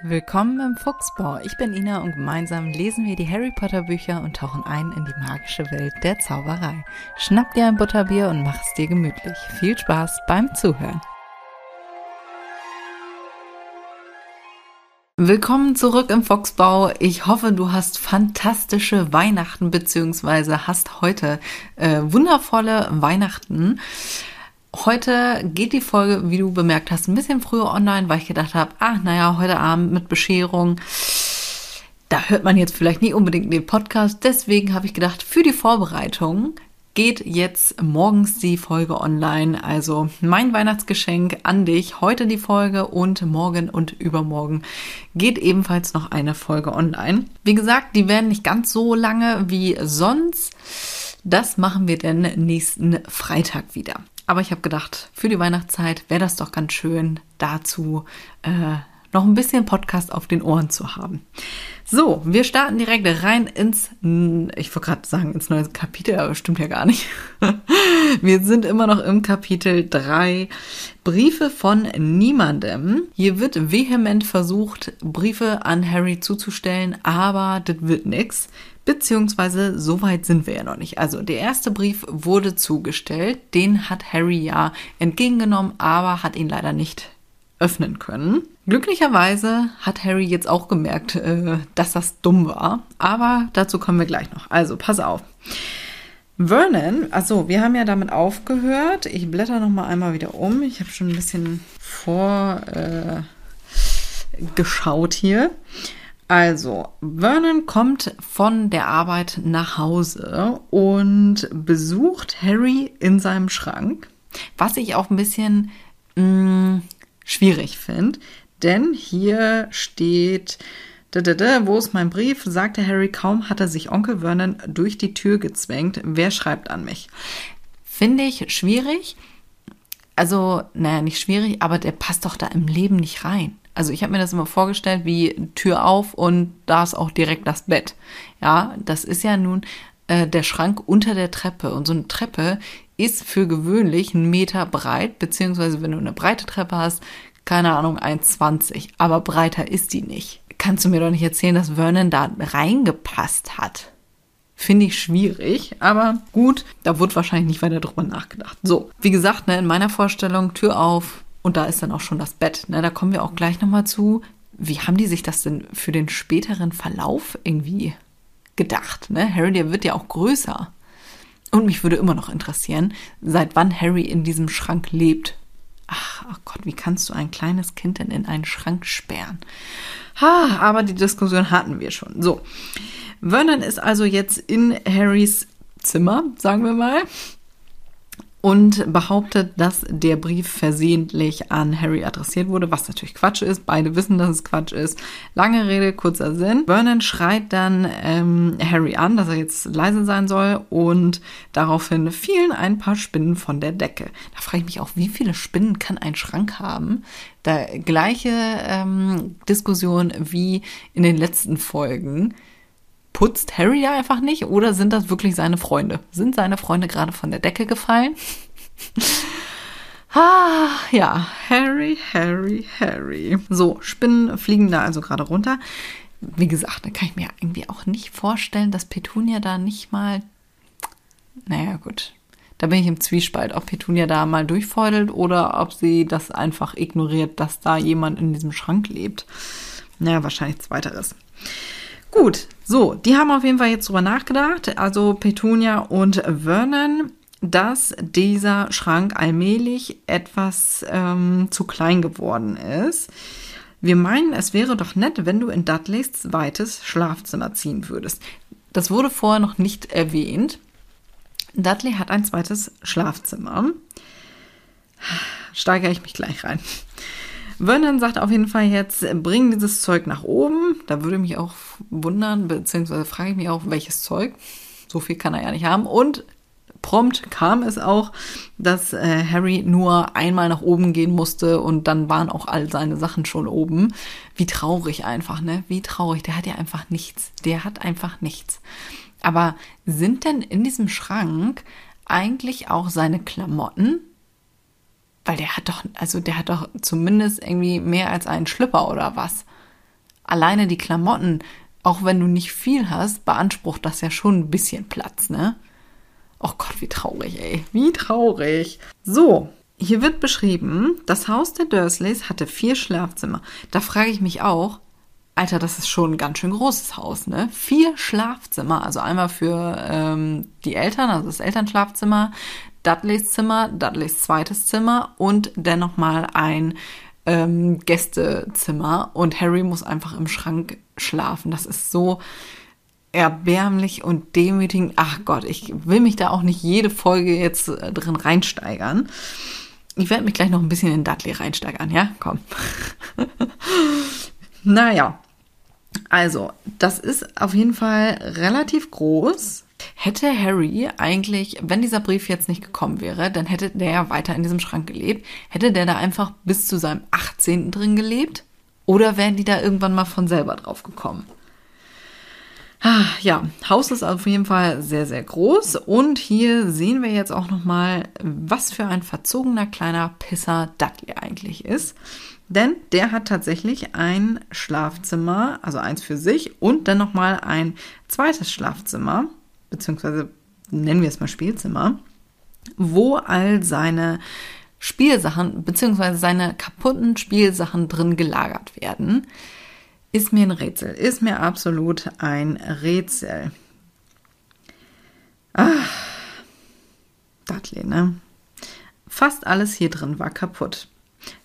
Willkommen im Fuchsbau. Ich bin Ina und gemeinsam lesen wir die Harry Potter Bücher und tauchen ein in die magische Welt der Zauberei. Schnapp dir ein Butterbier und mach es dir gemütlich. Viel Spaß beim Zuhören. Willkommen zurück im Foxbau. Ich hoffe, du hast fantastische Weihnachten beziehungsweise hast heute äh, wundervolle Weihnachten. Heute geht die Folge, wie du bemerkt hast, ein bisschen früher online, weil ich gedacht habe, ah, naja, heute Abend mit Bescherung, da hört man jetzt vielleicht nie unbedingt den Podcast. Deswegen habe ich gedacht, für die Vorbereitung geht jetzt morgens die Folge online. Also mein Weihnachtsgeschenk an dich. Heute die Folge und morgen und übermorgen geht ebenfalls noch eine Folge online. Wie gesagt, die werden nicht ganz so lange wie sonst. Das machen wir dann nächsten Freitag wieder. Aber ich habe gedacht, für die Weihnachtszeit wäre das doch ganz schön, dazu äh, noch ein bisschen Podcast auf den Ohren zu haben. So, wir starten direkt rein ins, ich wollte gerade sagen, ins neue Kapitel, aber stimmt ja gar nicht. Wir sind immer noch im Kapitel 3, Briefe von niemandem. Hier wird vehement versucht, Briefe an Harry zuzustellen, aber das wird nix. Beziehungsweise so weit sind wir ja noch nicht. Also der erste Brief wurde zugestellt, den hat Harry ja entgegengenommen, aber hat ihn leider nicht öffnen können. Glücklicherweise hat Harry jetzt auch gemerkt, äh, dass das dumm war, aber dazu kommen wir gleich noch. Also pass auf. Vernon, also wir haben ja damit aufgehört. Ich blätter noch mal einmal wieder um. Ich habe schon ein bisschen vorgeschaut äh, hier. Also, Vernon kommt von der Arbeit nach Hause und besucht Harry in seinem Schrank, was ich auch ein bisschen mh, mm, schwierig finde, denn hier steht, da, da, da, wo ist mein Brief? sagte Harry, kaum hat er sich Onkel Vernon durch die Tür gezwängt. Wer schreibt an mich? Finde ich schwierig. Also, naja, nicht schwierig, aber der passt doch da im Leben nicht rein. Also ich habe mir das immer vorgestellt wie Tür auf und da ist auch direkt das Bett. Ja, das ist ja nun äh, der Schrank unter der Treppe und so eine Treppe ist für gewöhnlich einen Meter breit, beziehungsweise wenn du eine breite Treppe hast, keine Ahnung, 1,20, aber breiter ist die nicht. Kannst du mir doch nicht erzählen, dass Vernon da reingepasst hat? Finde ich schwierig, aber gut, da wurde wahrscheinlich nicht weiter drüber nachgedacht. So, wie gesagt, ne, in meiner Vorstellung, Tür auf, und da ist dann auch schon das Bett. Ne? Da kommen wir auch gleich nochmal zu. Wie haben die sich das denn für den späteren Verlauf irgendwie gedacht? Ne? Harry, der wird ja auch größer. Und mich würde immer noch interessieren, seit wann Harry in diesem Schrank lebt. Ach, oh Gott, wie kannst du ein kleines Kind denn in einen Schrank sperren? Ha, aber die Diskussion hatten wir schon. So. Vernon ist also jetzt in Harrys Zimmer, sagen wir mal und behauptet, dass der Brief versehentlich an Harry adressiert wurde, was natürlich Quatsch ist. Beide wissen, dass es Quatsch ist. Lange Rede, kurzer Sinn. Vernon schreit dann ähm, Harry an, dass er jetzt leise sein soll und daraufhin fielen ein paar Spinnen von der Decke. Da frage ich mich auch, wie viele Spinnen kann ein Schrank haben? Da gleiche ähm, Diskussion wie in den letzten Folgen putzt Harry da einfach nicht oder sind das wirklich seine Freunde? Sind seine Freunde gerade von der Decke gefallen? ah, ja, Harry, Harry, Harry. So, Spinnen fliegen da also gerade runter. Wie gesagt, da kann ich mir irgendwie auch nicht vorstellen, dass Petunia da nicht mal. Naja, gut. Da bin ich im Zwiespalt, ob Petunia da mal durchfeudelt oder ob sie das einfach ignoriert, dass da jemand in diesem Schrank lebt. Naja, wahrscheinlich zweiteres. Gut, so, die haben auf jeden Fall jetzt drüber nachgedacht, also Petunia und Vernon, dass dieser Schrank allmählich etwas ähm, zu klein geworden ist. Wir meinen, es wäre doch nett, wenn du in Dudleys zweites Schlafzimmer ziehen würdest. Das wurde vorher noch nicht erwähnt. Dudley hat ein zweites Schlafzimmer. Steigere ich mich gleich rein. Vernon sagt auf jeden Fall jetzt, bring dieses Zeug nach oben. Da würde mich auch wundern, beziehungsweise frage ich mich auch, welches Zeug. So viel kann er ja nicht haben. Und prompt kam es auch, dass äh, Harry nur einmal nach oben gehen musste und dann waren auch all seine Sachen schon oben. Wie traurig einfach, ne? Wie traurig. Der hat ja einfach nichts. Der hat einfach nichts. Aber sind denn in diesem Schrank eigentlich auch seine Klamotten? Weil der hat doch, also der hat doch zumindest irgendwie mehr als einen Schlüpper oder was. alleine die Klamotten, auch wenn du nicht viel hast, beansprucht das ja schon ein bisschen Platz, ne? Oh Gott, wie traurig, ey. Wie traurig. So, hier wird beschrieben, das Haus der Dursleys hatte vier Schlafzimmer. Da frage ich mich auch, Alter, das ist schon ein ganz schön großes Haus, ne? Vier Schlafzimmer, also einmal für ähm, die Eltern, also das Elternschlafzimmer, Dudleys Zimmer, Dudleys zweites Zimmer und dann nochmal ein ähm, Gästezimmer. Und Harry muss einfach im Schrank schlafen. Das ist so erbärmlich und demütigend. Ach Gott, ich will mich da auch nicht jede Folge jetzt äh, drin reinsteigern. Ich werde mich gleich noch ein bisschen in Dudley reinsteigern, ja? Komm. Naja, also, das ist auf jeden Fall relativ groß. Hätte Harry eigentlich, wenn dieser Brief jetzt nicht gekommen wäre, dann hätte der ja weiter in diesem Schrank gelebt. Hätte der da einfach bis zu seinem 18. drin gelebt? Oder wären die da irgendwann mal von selber drauf gekommen? Ah, ja, Haus ist auf jeden Fall sehr, sehr groß. Und hier sehen wir jetzt auch nochmal, was für ein verzogener kleiner Pisser Dudley eigentlich ist. Denn der hat tatsächlich ein Schlafzimmer, also eins für sich und dann nochmal ein zweites Schlafzimmer, beziehungsweise nennen wir es mal Spielzimmer, wo all seine Spielsachen, beziehungsweise seine kaputten Spielsachen drin gelagert werden. Ist mir ein Rätsel, ist mir absolut ein Rätsel. Ah, Dudley, ne? Fast alles hier drin war kaputt.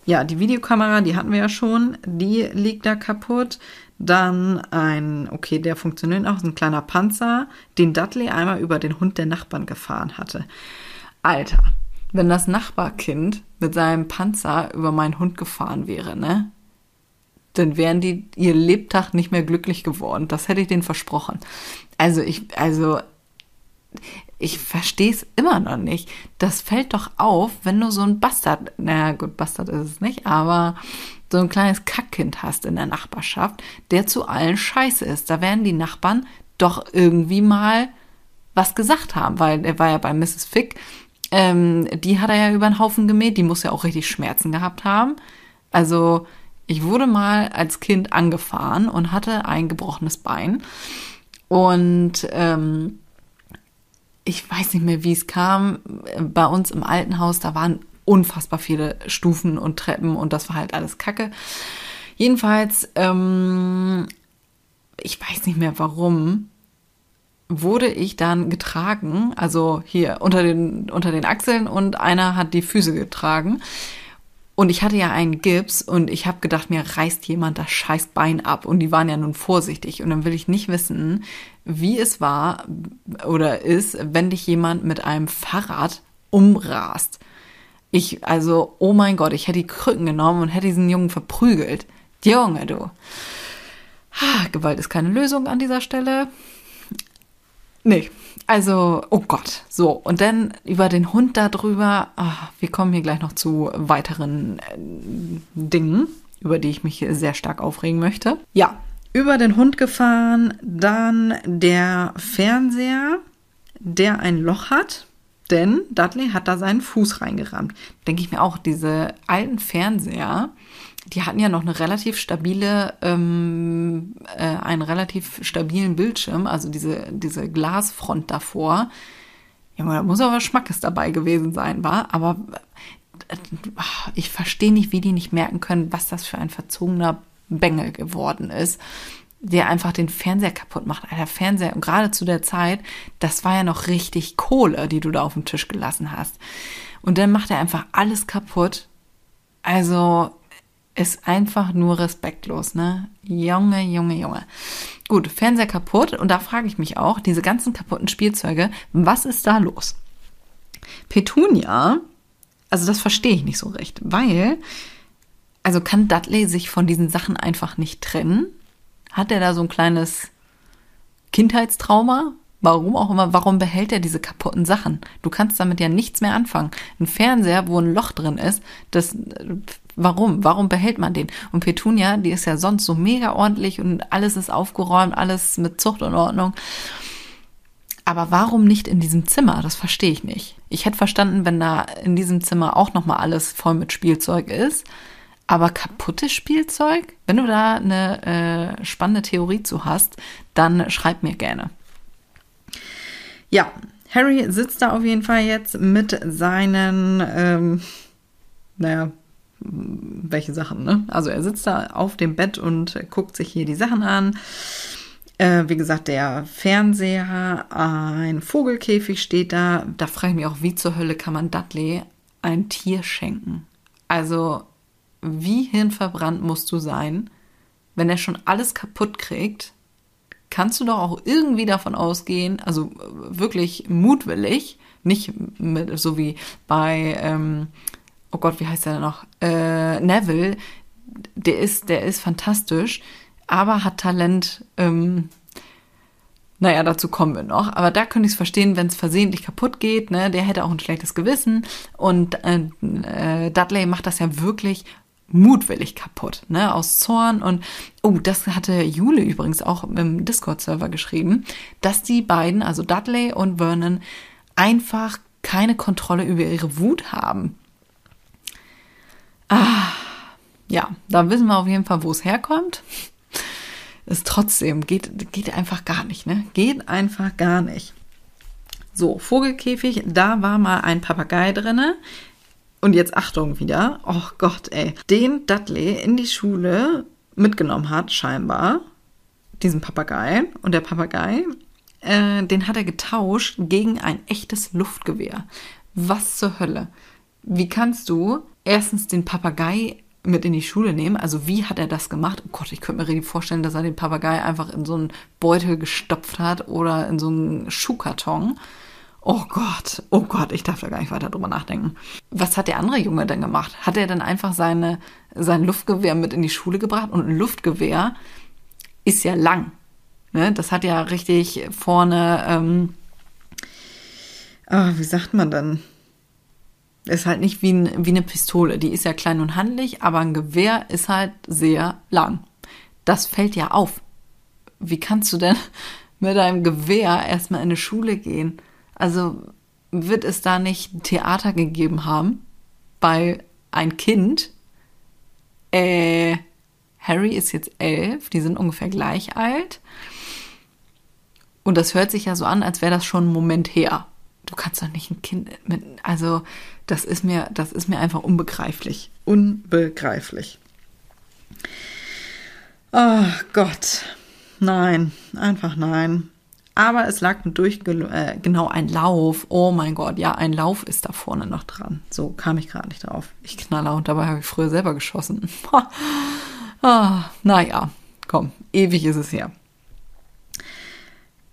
Ja, die Videokamera, die hatten wir ja schon, die liegt da kaputt. Dann ein, okay, der funktioniert auch, ein kleiner Panzer, den Dudley einmal über den Hund der Nachbarn gefahren hatte. Alter, wenn das Nachbarkind mit seinem Panzer über meinen Hund gefahren wäre, ne? Dann wären die ihr Lebtag nicht mehr glücklich geworden. Das hätte ich denen versprochen. Also ich, also ich verstehe es immer noch nicht. Das fällt doch auf, wenn du so ein Bastard, naja gut, Bastard ist es nicht, aber so ein kleines Kackkind hast in der Nachbarschaft, der zu allen scheiße ist. Da werden die Nachbarn doch irgendwie mal was gesagt haben, weil er war ja bei Mrs. Fick, ähm, die hat er ja über den Haufen gemäht, die muss ja auch richtig Schmerzen gehabt haben. Also ich wurde mal als Kind angefahren und hatte ein gebrochenes Bein und ähm, ich weiß nicht mehr, wie es kam. Bei uns im alten Haus, da waren unfassbar viele Stufen und Treppen und das war halt alles Kacke. Jedenfalls, ähm, ich weiß nicht mehr warum, wurde ich dann getragen, also hier unter den, unter den Achseln und einer hat die Füße getragen. Und ich hatte ja einen Gips und ich habe gedacht, mir reißt jemand das scheiß Bein ab. Und die waren ja nun vorsichtig. Und dann will ich nicht wissen, wie es war oder ist, wenn dich jemand mit einem Fahrrad umrast. Ich, also, oh mein Gott, ich hätte die Krücken genommen und hätte diesen Jungen verprügelt. Junge, du. Ah, Gewalt ist keine Lösung an dieser Stelle. Nee, also, oh Gott. So, und dann über den Hund darüber. Ach, wir kommen hier gleich noch zu weiteren äh, Dingen, über die ich mich sehr stark aufregen möchte. Ja, über den Hund gefahren, dann der Fernseher, der ein Loch hat. Denn Dudley hat da seinen Fuß reingerammt. Denke ich mir auch, diese alten Fernseher, die hatten ja noch eine relativ stabile, ähm, äh, einen relativ stabilen Bildschirm, also diese, diese Glasfront davor. Ja, da muss aber Schmackes dabei gewesen sein, war. Aber äh, ich verstehe nicht, wie die nicht merken können, was das für ein verzogener Bengel geworden ist, der einfach den Fernseher kaputt macht. Alter, Fernseher, und gerade zu der Zeit, das war ja noch richtig Kohle, die du da auf dem Tisch gelassen hast. Und dann macht er einfach alles kaputt. Also, ist einfach nur respektlos, ne? Junge, Junge, Junge. Gut, Fernseher kaputt und da frage ich mich auch, diese ganzen kaputten Spielzeuge, was ist da los? Petunia, also das verstehe ich nicht so recht, weil, also kann Dudley sich von diesen Sachen einfach nicht trennen? Hat er da so ein kleines Kindheitstrauma? Warum auch immer, warum behält er diese kaputten Sachen? Du kannst damit ja nichts mehr anfangen. Ein Fernseher, wo ein Loch drin ist, das Warum? Warum behält man den? Und Petunia, die ist ja sonst so mega ordentlich und alles ist aufgeräumt, alles mit Zucht und Ordnung. Aber warum nicht in diesem Zimmer? Das verstehe ich nicht. Ich hätte verstanden, wenn da in diesem Zimmer auch nochmal alles voll mit Spielzeug ist. Aber kaputtes Spielzeug? Wenn du da eine äh, spannende Theorie zu hast, dann schreib mir gerne. Ja, Harry sitzt da auf jeden Fall jetzt mit seinen, ähm, naja, welche Sachen, ne? Also er sitzt da auf dem Bett und guckt sich hier die Sachen an. Äh, wie gesagt, der Fernseher, ein Vogelkäfig steht da. Da frage ich mich auch, wie zur Hölle kann man Dudley ein Tier schenken? Also, wie hirnverbrannt musst du sein, wenn er schon alles kaputt kriegt? Kannst du doch auch irgendwie davon ausgehen, also wirklich mutwillig, nicht mit, so wie bei, ähm, oh Gott, wie heißt der denn noch? Äh, Neville, der ist, der ist fantastisch, aber hat Talent, ähm, naja, dazu kommen wir noch. Aber da könnte ich es verstehen, wenn es versehentlich kaputt geht. Ne? Der hätte auch ein schlechtes Gewissen. Und äh, äh, Dudley macht das ja wirklich mutwillig kaputt, ne, aus Zorn und oh, das hatte Jule übrigens auch im Discord-Server geschrieben, dass die beiden, also Dudley und Vernon, einfach keine Kontrolle über ihre Wut haben. Ah, ja, da wissen wir auf jeden Fall, wo es herkommt. Ist trotzdem, geht, geht einfach gar nicht, ne? Geht einfach gar nicht. So, Vogelkäfig, da war mal ein Papagei drinne. Und jetzt Achtung wieder. Oh Gott, ey. Den Dudley in die Schule mitgenommen hat, scheinbar. Diesen Papagei. Und der Papagei, äh, den hat er getauscht gegen ein echtes Luftgewehr. Was zur Hölle? Wie kannst du erstens den Papagei mit in die Schule nehmen. Also wie hat er das gemacht? Oh Gott, ich könnte mir richtig vorstellen, dass er den Papagei einfach in so einen Beutel gestopft hat oder in so einen Schuhkarton Oh Gott, oh Gott, ich darf da gar nicht weiter drüber nachdenken. Was hat der andere Junge denn gemacht? Hat er denn einfach seine, sein Luftgewehr mit in die Schule gebracht? Und ein Luftgewehr ist ja lang. Ne? Das hat ja richtig vorne, ähm, oh, wie sagt man denn? Ist halt nicht wie, ein, wie eine Pistole. Die ist ja klein und handlich, aber ein Gewehr ist halt sehr lang. Das fällt ja auf. Wie kannst du denn mit einem Gewehr erstmal in eine Schule gehen? Also wird es da nicht Theater gegeben haben bei ein Kind? Äh, Harry ist jetzt elf, die sind ungefähr gleich alt. Und das hört sich ja so an, als wäre das schon ein Moment her. Du kannst doch nicht ein Kind mit, also das ist mir, das ist mir einfach unbegreiflich. Unbegreiflich. Oh Gott. Nein, einfach nein. Aber es lag durch, äh, genau ein Lauf. Oh mein Gott, ja, ein Lauf ist da vorne noch dran. So kam ich gerade nicht drauf. Ich knaller und dabei habe ich früher selber geschossen. ah, naja, komm, ewig ist es her.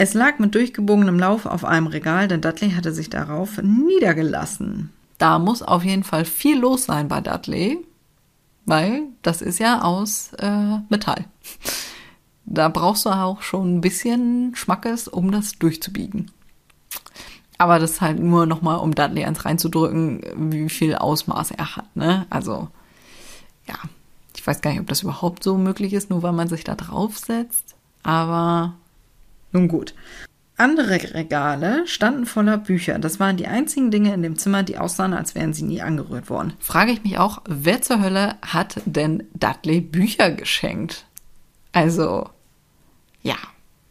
Es lag mit durchgebogenem Lauf auf einem Regal, denn Dudley hatte sich darauf niedergelassen. Da muss auf jeden Fall viel los sein bei Dudley, weil das ist ja aus äh, Metall da brauchst du auch schon ein bisschen Schmackes, um das durchzubiegen. Aber das ist halt nur nochmal, um Dudley eins reinzudrücken, wie viel Ausmaß er hat, ne? Also, ja. Ich weiß gar nicht, ob das überhaupt so möglich ist, nur weil man sich da draufsetzt. Aber nun gut. Andere Regale standen voller Bücher. Das waren die einzigen Dinge in dem Zimmer, die aussahen, als wären sie nie angerührt worden. Frage ich mich auch, wer zur Hölle hat denn Dudley Bücher geschenkt? Also, ja,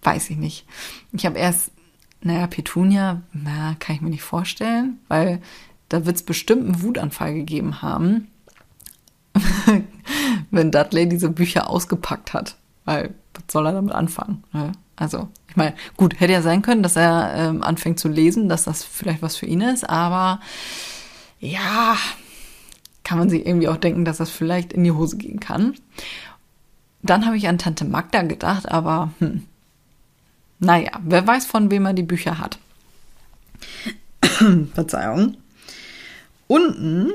weiß ich nicht. Ich habe erst, naja, Petunia, na, kann ich mir nicht vorstellen, weil da wird es bestimmt einen Wutanfall gegeben haben, wenn Dudley diese Bücher ausgepackt hat. Weil, was soll er damit anfangen? Ne? Also, ich meine, gut, hätte ja sein können, dass er ähm, anfängt zu lesen, dass das vielleicht was für ihn ist, aber ja, kann man sich irgendwie auch denken, dass das vielleicht in die Hose gehen kann. Dann habe ich an Tante Magda gedacht, aber hm, naja, wer weiß, von wem er die Bücher hat. Verzeihung. Unten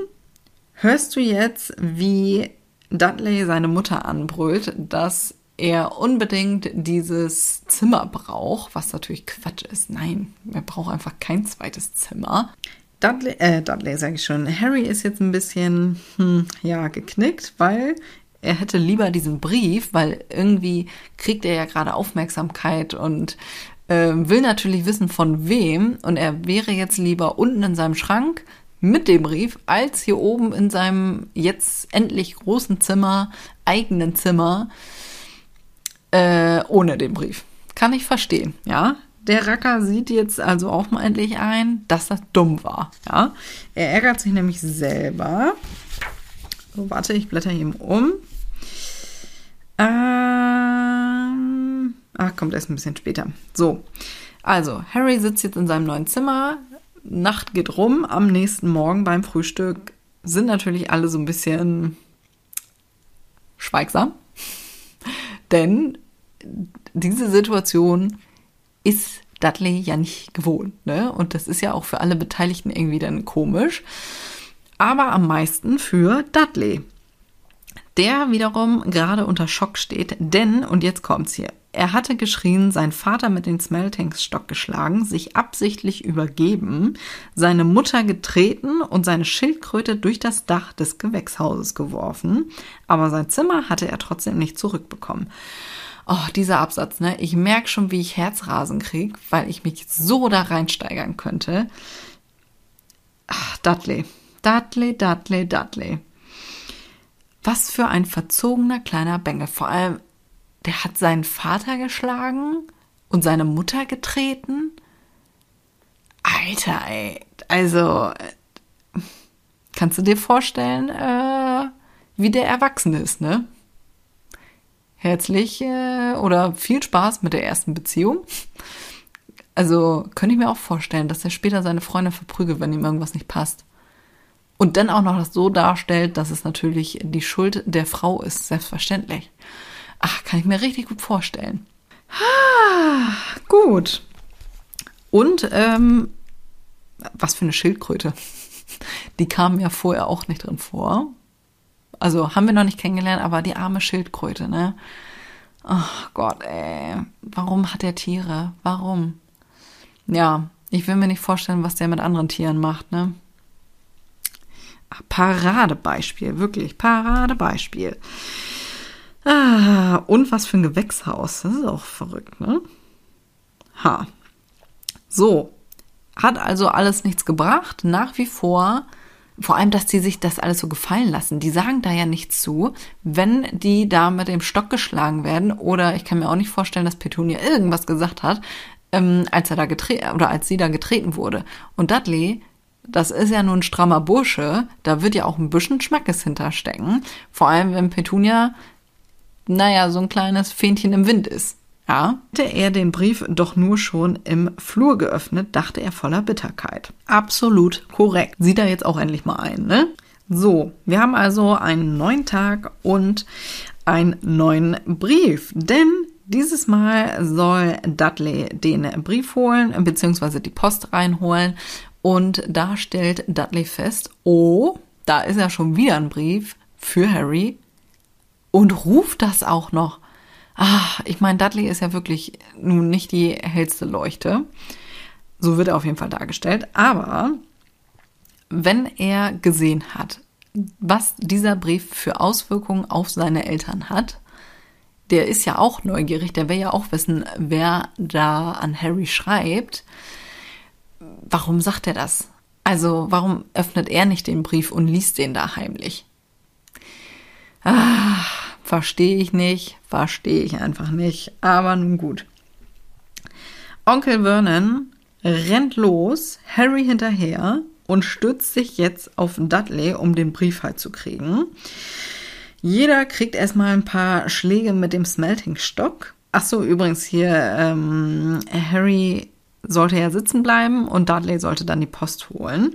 hörst du jetzt, wie Dudley seine Mutter anbrüllt, dass er unbedingt dieses Zimmer braucht, was natürlich Quatsch ist. Nein, er braucht einfach kein zweites Zimmer. Dudley, äh, Dudley sage ich schon. Harry ist jetzt ein bisschen, hm, ja, geknickt, weil er hätte lieber diesen Brief, weil irgendwie kriegt er ja gerade Aufmerksamkeit und äh, will natürlich wissen, von wem. Und er wäre jetzt lieber unten in seinem Schrank mit dem Brief als hier oben in seinem jetzt endlich großen Zimmer, eigenen Zimmer, äh, ohne den Brief. Kann ich verstehen, ja. Der Racker sieht jetzt also auch mal endlich ein, dass das dumm war, ja. Er ärgert sich nämlich selber. So, warte, ich blätter ihm um. Ähm, ach, kommt erst ein bisschen später. So, also, Harry sitzt jetzt in seinem neuen Zimmer, Nacht geht rum, am nächsten Morgen beim Frühstück sind natürlich alle so ein bisschen schweigsam, denn diese Situation ist Dudley ja nicht gewohnt, ne? Und das ist ja auch für alle Beteiligten irgendwie dann komisch. Aber am meisten für Dudley. Der wiederum gerade unter Schock steht, denn, und jetzt kommt's hier, er hatte geschrien, sein Vater mit den Smeltingsstock geschlagen, sich absichtlich übergeben, seine Mutter getreten und seine Schildkröte durch das Dach des Gewächshauses geworfen, aber sein Zimmer hatte er trotzdem nicht zurückbekommen. Oh, dieser Absatz, ne? Ich merke schon, wie ich Herzrasen kriege, weil ich mich so da reinsteigern könnte. Ach, Dudley. Dudley, Dudley, Dudley. Was für ein verzogener kleiner Bengel. Vor allem der hat seinen Vater geschlagen und seine Mutter getreten. Alter, ey. Also, kannst du dir vorstellen, äh, wie der erwachsen ist, ne? Herzlich äh, oder viel Spaß mit der ersten Beziehung. Also könnte ich mir auch vorstellen, dass er später seine Freunde verprügelt, wenn ihm irgendwas nicht passt. Und dann auch noch das so darstellt, dass es natürlich die Schuld der Frau ist, selbstverständlich. Ach, kann ich mir richtig gut vorstellen. Ah, gut. Und ähm, was für eine Schildkröte. Die kam ja vorher auch nicht drin vor. Also haben wir noch nicht kennengelernt, aber die arme Schildkröte, ne? Ach Gott, ey. Warum hat er Tiere? Warum? Ja, ich will mir nicht vorstellen, was der mit anderen Tieren macht, ne? Paradebeispiel, wirklich Paradebeispiel. Ah, und was für ein Gewächshaus. Das ist auch verrückt, ne? Ha. So. Hat also alles nichts gebracht. Nach wie vor, vor allem, dass die sich das alles so gefallen lassen. Die sagen da ja nichts zu, wenn die da mit dem Stock geschlagen werden. Oder ich kann mir auch nicht vorstellen, dass Petunia irgendwas gesagt hat, ähm, als er da getreten oder als sie da getreten wurde. Und Dudley das ist ja nun ein strammer Bursche, da wird ja auch ein bisschen Schmackes hinterstecken. Vor allem, wenn Petunia naja, so ein kleines Fähnchen im Wind ist. Ja. Hätte er den Brief doch nur schon im Flur geöffnet, dachte er voller Bitterkeit. Absolut korrekt. Sieht er jetzt auch endlich mal ein, ne? So, wir haben also einen neuen Tag und einen neuen Brief. Denn dieses Mal soll Dudley den Brief holen, beziehungsweise die Post reinholen. Und da stellt Dudley fest, oh, da ist ja schon wieder ein Brief für Harry und ruft das auch noch. Ah, ich meine, Dudley ist ja wirklich nun nicht die hellste Leuchte. So wird er auf jeden Fall dargestellt. Aber wenn er gesehen hat, was dieser Brief für Auswirkungen auf seine Eltern hat, der ist ja auch neugierig, der will ja auch wissen, wer da an Harry schreibt. Warum sagt er das? Also, warum öffnet er nicht den Brief und liest den da heimlich? Ah, verstehe ich nicht, verstehe ich einfach nicht, aber nun gut. Onkel Vernon rennt los, Harry hinterher und stützt sich jetzt auf Dudley, um den Brief halt zu kriegen. Jeder kriegt erstmal ein paar Schläge mit dem Smelting-Stock. Ach übrigens hier, ähm, Harry sollte ja sitzen bleiben und Dudley sollte dann die Post holen.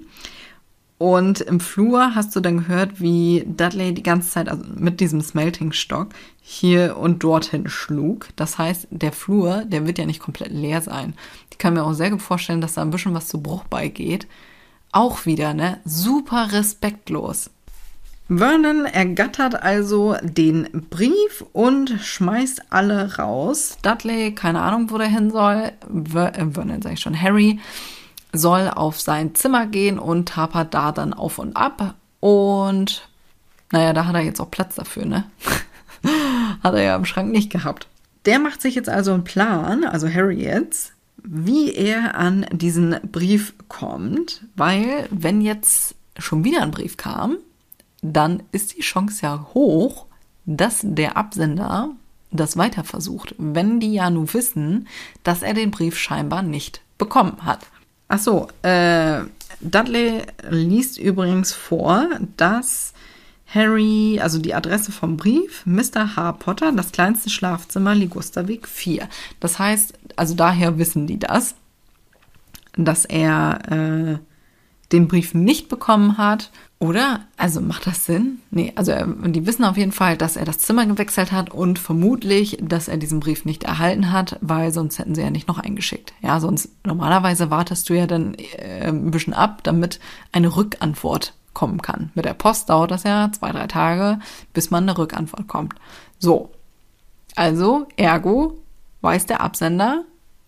Und im Flur hast du dann gehört, wie Dudley die ganze Zeit also mit diesem Smelting-Stock hier und dorthin schlug. Das heißt, der Flur, der wird ja nicht komplett leer sein. Ich kann mir auch sehr gut vorstellen, dass da ein bisschen was zu Bruch beigeht. Auch wieder, ne? Super respektlos. Vernon ergattert also den Brief und schmeißt alle raus. Dudley, keine Ahnung, wo der hin soll. Ver äh, Vernon, sag ich schon, Harry soll auf sein Zimmer gehen und tapert da dann auf und ab. Und naja, da hat er jetzt auch Platz dafür, ne? hat er ja im Schrank nicht gehabt. Der macht sich jetzt also einen Plan, also Harry jetzt, wie er an diesen Brief kommt, weil wenn jetzt schon wieder ein Brief kam, dann ist die Chance ja hoch, dass der Absender das weiter versucht, wenn die ja nun wissen, dass er den Brief scheinbar nicht bekommen hat. Ach so, äh, Dudley liest übrigens vor, dass Harry, also die Adresse vom Brief, Mr. H. Potter, das kleinste Schlafzimmer, Ligusterweg 4. Das heißt, also daher wissen die das, dass er äh, den Brief nicht bekommen hat. Oder? Also macht das Sinn? Nee, also äh, die wissen auf jeden Fall, dass er das Zimmer gewechselt hat und vermutlich, dass er diesen Brief nicht erhalten hat, weil sonst hätten sie ja nicht noch eingeschickt. Ja, sonst normalerweise wartest du ja dann äh, ein bisschen ab, damit eine Rückantwort kommen kann. Mit der Post dauert das ja zwei, drei Tage, bis man eine Rückantwort kommt. So. Also, ergo weiß der Absender,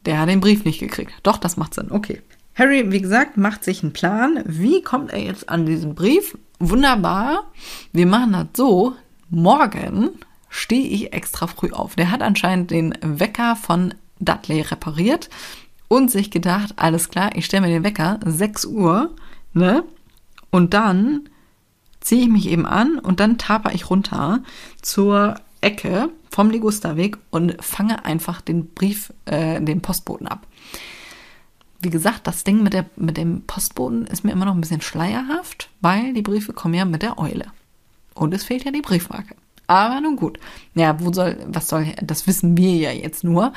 der hat den Brief nicht gekriegt. Doch, das macht Sinn. Okay. Harry, wie gesagt, macht sich einen Plan. Wie kommt er jetzt an diesen Brief? Wunderbar. Wir machen das so. Morgen stehe ich extra früh auf. Der hat anscheinend den Wecker von Dudley repariert und sich gedacht, alles klar, ich stelle mir den Wecker, 6 Uhr, ne? Und dann ziehe ich mich eben an und dann taper ich runter zur Ecke vom Ligusterweg und fange einfach den Brief, äh, den Postboten ab. Wie gesagt, das Ding mit, der, mit dem Postboten ist mir immer noch ein bisschen schleierhaft, weil die Briefe kommen ja mit der Eule. Und es fehlt ja die Briefmarke. Aber nun gut. Ja, wo soll, was soll, das wissen wir ja jetzt nur.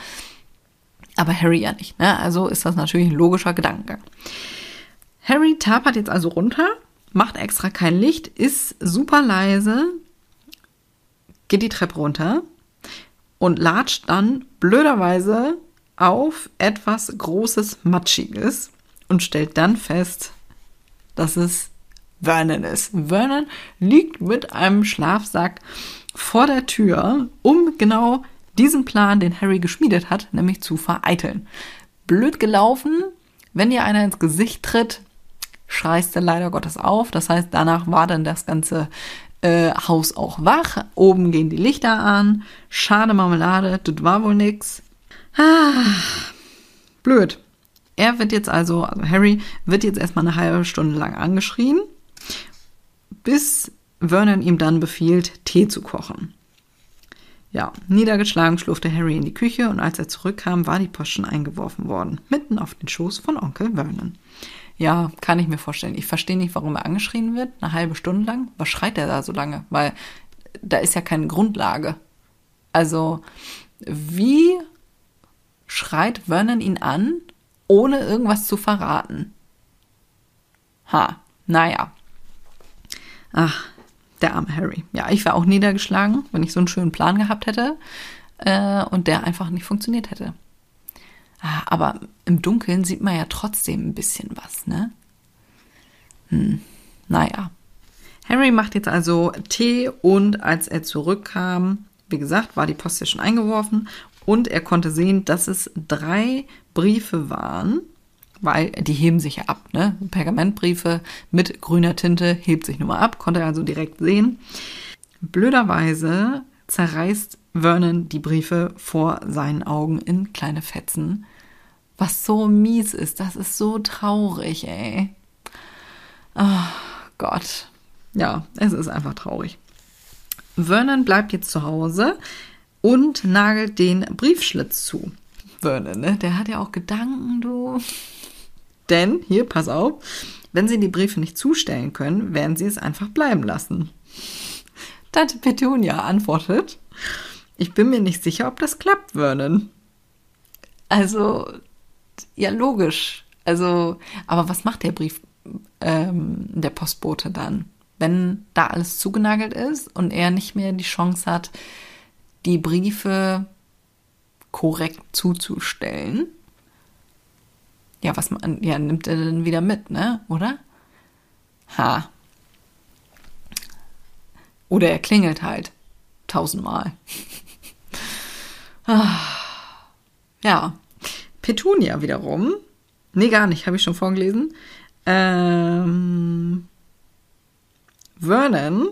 Aber Harry ja nicht. Ne? Also ist das natürlich ein logischer Gedankengang. Harry tapert jetzt also runter macht extra kein Licht, ist super leise, geht die Treppe runter und latscht dann blöderweise auf etwas Großes, Matschiges und stellt dann fest, dass es Vernon ist. Vernon liegt mit einem Schlafsack vor der Tür, um genau diesen Plan, den Harry geschmiedet hat, nämlich zu vereiteln. Blöd gelaufen, wenn dir einer ins Gesicht tritt, schreist du leider Gottes auf. Das heißt, danach war dann das ganze äh, Haus auch wach. Oben gehen die Lichter an. Schade Marmelade, das war wohl nix. Ah, blöd. Er wird jetzt also, also Harry wird jetzt erstmal eine halbe Stunde lang angeschrien, bis Vernon ihm dann befiehlt, Tee zu kochen. Ja, niedergeschlagen schlurfte Harry in die Küche und als er zurückkam, war die Post schon eingeworfen worden, mitten auf den Schoß von Onkel Vernon. Ja, kann ich mir vorstellen. Ich verstehe nicht, warum er angeschrien wird, eine halbe Stunde lang. Was schreit er da so lange? Weil da ist ja keine Grundlage. Also, wie schreit Vernon ihn an, ohne irgendwas zu verraten? Ha, naja. Ach, der arme Harry. Ja, ich wäre auch niedergeschlagen, wenn ich so einen schönen Plan gehabt hätte äh, und der einfach nicht funktioniert hätte. Ah, aber im Dunkeln sieht man ja trotzdem ein bisschen was, ne? Hm, naja. Harry macht jetzt also Tee und als er zurückkam, wie gesagt, war die Post ja schon eingeworfen und er konnte sehen, dass es drei Briefe waren, weil die heben sich ja ab, ne? Pergamentbriefe mit grüner Tinte hebt sich nun mal ab, konnte er also direkt sehen. Blöderweise zerreißt Vernon die Briefe vor seinen Augen in kleine Fetzen. Was so mies ist, das ist so traurig, ey. Oh Gott. Ja, es ist einfach traurig. Vernon bleibt jetzt zu Hause und nagelt den Briefschlitz zu. Vernon, ne? Der hat ja auch Gedanken, du. Denn, hier, pass auf, wenn sie die Briefe nicht zustellen können, werden sie es einfach bleiben lassen. Tante Petunia antwortet, ich bin mir nicht sicher, ob das klappt, Vernon. Also, ja, logisch. Also, aber was macht der Brief, ähm, der Postbote dann? Wenn da alles zugenagelt ist und er nicht mehr die Chance hat, die Briefe korrekt zuzustellen. Ja, was man, ja, nimmt er dann wieder mit, ne? Oder? Ha. Oder er klingelt halt. Tausendmal. Ja. Petunia wiederum. Nee, gar nicht, habe ich schon vorgelesen. Ähm, Vernon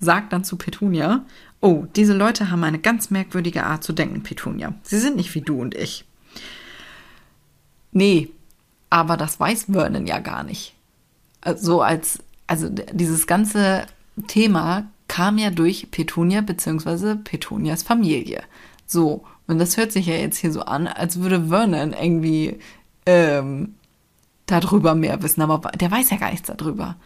sagt dann zu Petunia, oh, diese Leute haben eine ganz merkwürdige Art zu denken, Petunia. Sie sind nicht wie du und ich. Nee, aber das weiß Vernon ja gar nicht. So als, also dieses ganze Thema kam ja durch Petunia bzw. Petunias Familie. So, und das hört sich ja jetzt hier so an, als würde Vernon irgendwie ähm, darüber mehr wissen, aber der weiß ja gar nichts darüber.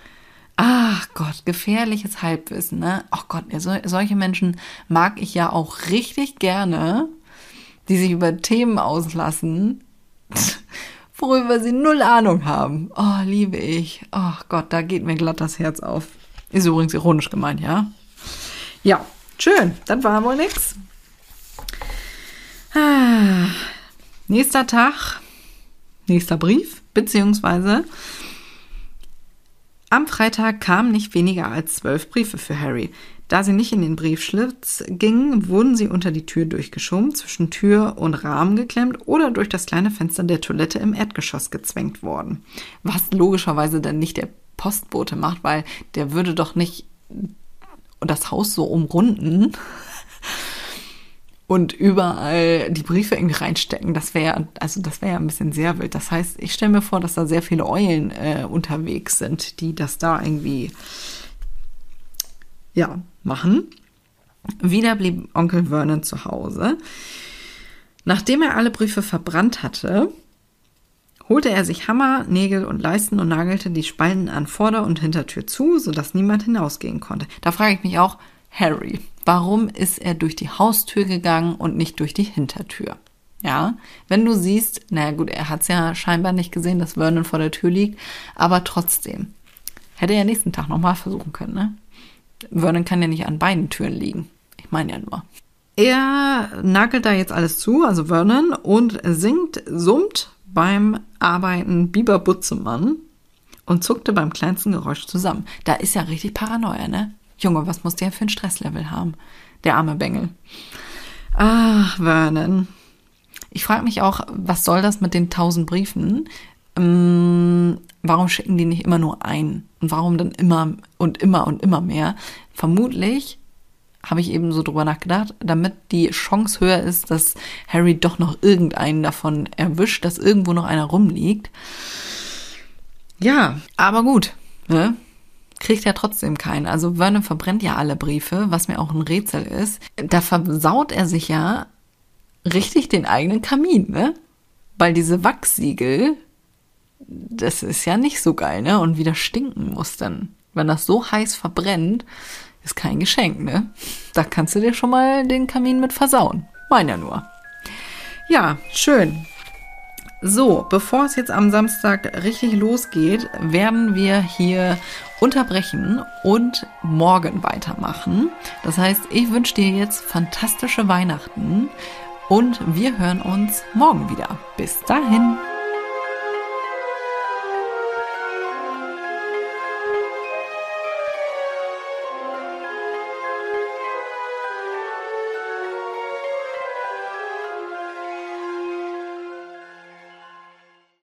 Ach Gott, gefährliches Halbwissen, ne? Ach Gott, so, solche Menschen mag ich ja auch richtig gerne, die sich über Themen auslassen, worüber sie null Ahnung haben. Oh, liebe ich. Ach Gott, da geht mir glatt das Herz auf. Ist übrigens ironisch gemeint, ja? Ja, schön. Das war wohl nix. Ah, nächster Tag, nächster Brief, beziehungsweise am Freitag kamen nicht weniger als zwölf Briefe für Harry. Da sie nicht in den Briefschlitz gingen, wurden sie unter die Tür durchgeschoben, zwischen Tür und Rahmen geklemmt oder durch das kleine Fenster der Toilette im Erdgeschoss gezwängt worden. Was logischerweise dann nicht der Postbote macht, weil der würde doch nicht das Haus so umrunden und überall die Briefe irgendwie reinstecken. Das wäre also das wäre ja ein bisschen sehr wild. Das heißt, ich stelle mir vor, dass da sehr viele Eulen äh, unterwegs sind, die das da irgendwie ja machen. Wieder blieb Onkel Vernon zu Hause. Nachdem er alle Briefe verbrannt hatte, holte er sich Hammer, Nägel und Leisten und nagelte die Spalten an Vorder- und Hintertür zu, sodass niemand hinausgehen konnte. Da frage ich mich auch, Harry, warum ist er durch die Haustür gegangen und nicht durch die Hintertür? Ja, wenn du siehst, naja gut, er hat es ja scheinbar nicht gesehen, dass Vernon vor der Tür liegt, aber trotzdem. Hätte er nächsten Tag nochmal versuchen können, ne? Vernon kann ja nicht an beiden Türen liegen. Ich meine ja nur. Er nagelt da jetzt alles zu, also Vernon, und singt, summt beim Arbeiten Biber Butzemann und zuckte beim kleinsten Geräusch zusammen. Da ist ja richtig Paranoia, ne? Junge, was muss der für ein Stresslevel haben? Der arme Bengel. Ach, Vernon. Ich frage mich auch, was soll das mit den tausend Briefen? Ähm, warum schicken die nicht immer nur ein? Und warum dann immer und immer und immer mehr? Vermutlich habe ich eben so drüber nachgedacht, damit die Chance höher ist, dass Harry doch noch irgendeinen davon erwischt, dass irgendwo noch einer rumliegt. Ja, aber gut, ne? Kriegt er trotzdem keinen. Also Vernon verbrennt ja alle Briefe, was mir auch ein Rätsel ist. Da versaut er sich ja richtig den eigenen Kamin, ne? Weil diese Wachsiegel, das ist ja nicht so geil, ne? Und wieder stinken muss dann. Wenn das so heiß verbrennt, ist kein Geschenk, ne? Da kannst du dir schon mal den Kamin mit versauen. Mein ja nur. Ja, schön. So, bevor es jetzt am Samstag richtig losgeht, werden wir hier unterbrechen und morgen weitermachen. Das heißt, ich wünsche dir jetzt fantastische Weihnachten und wir hören uns morgen wieder. Bis dahin.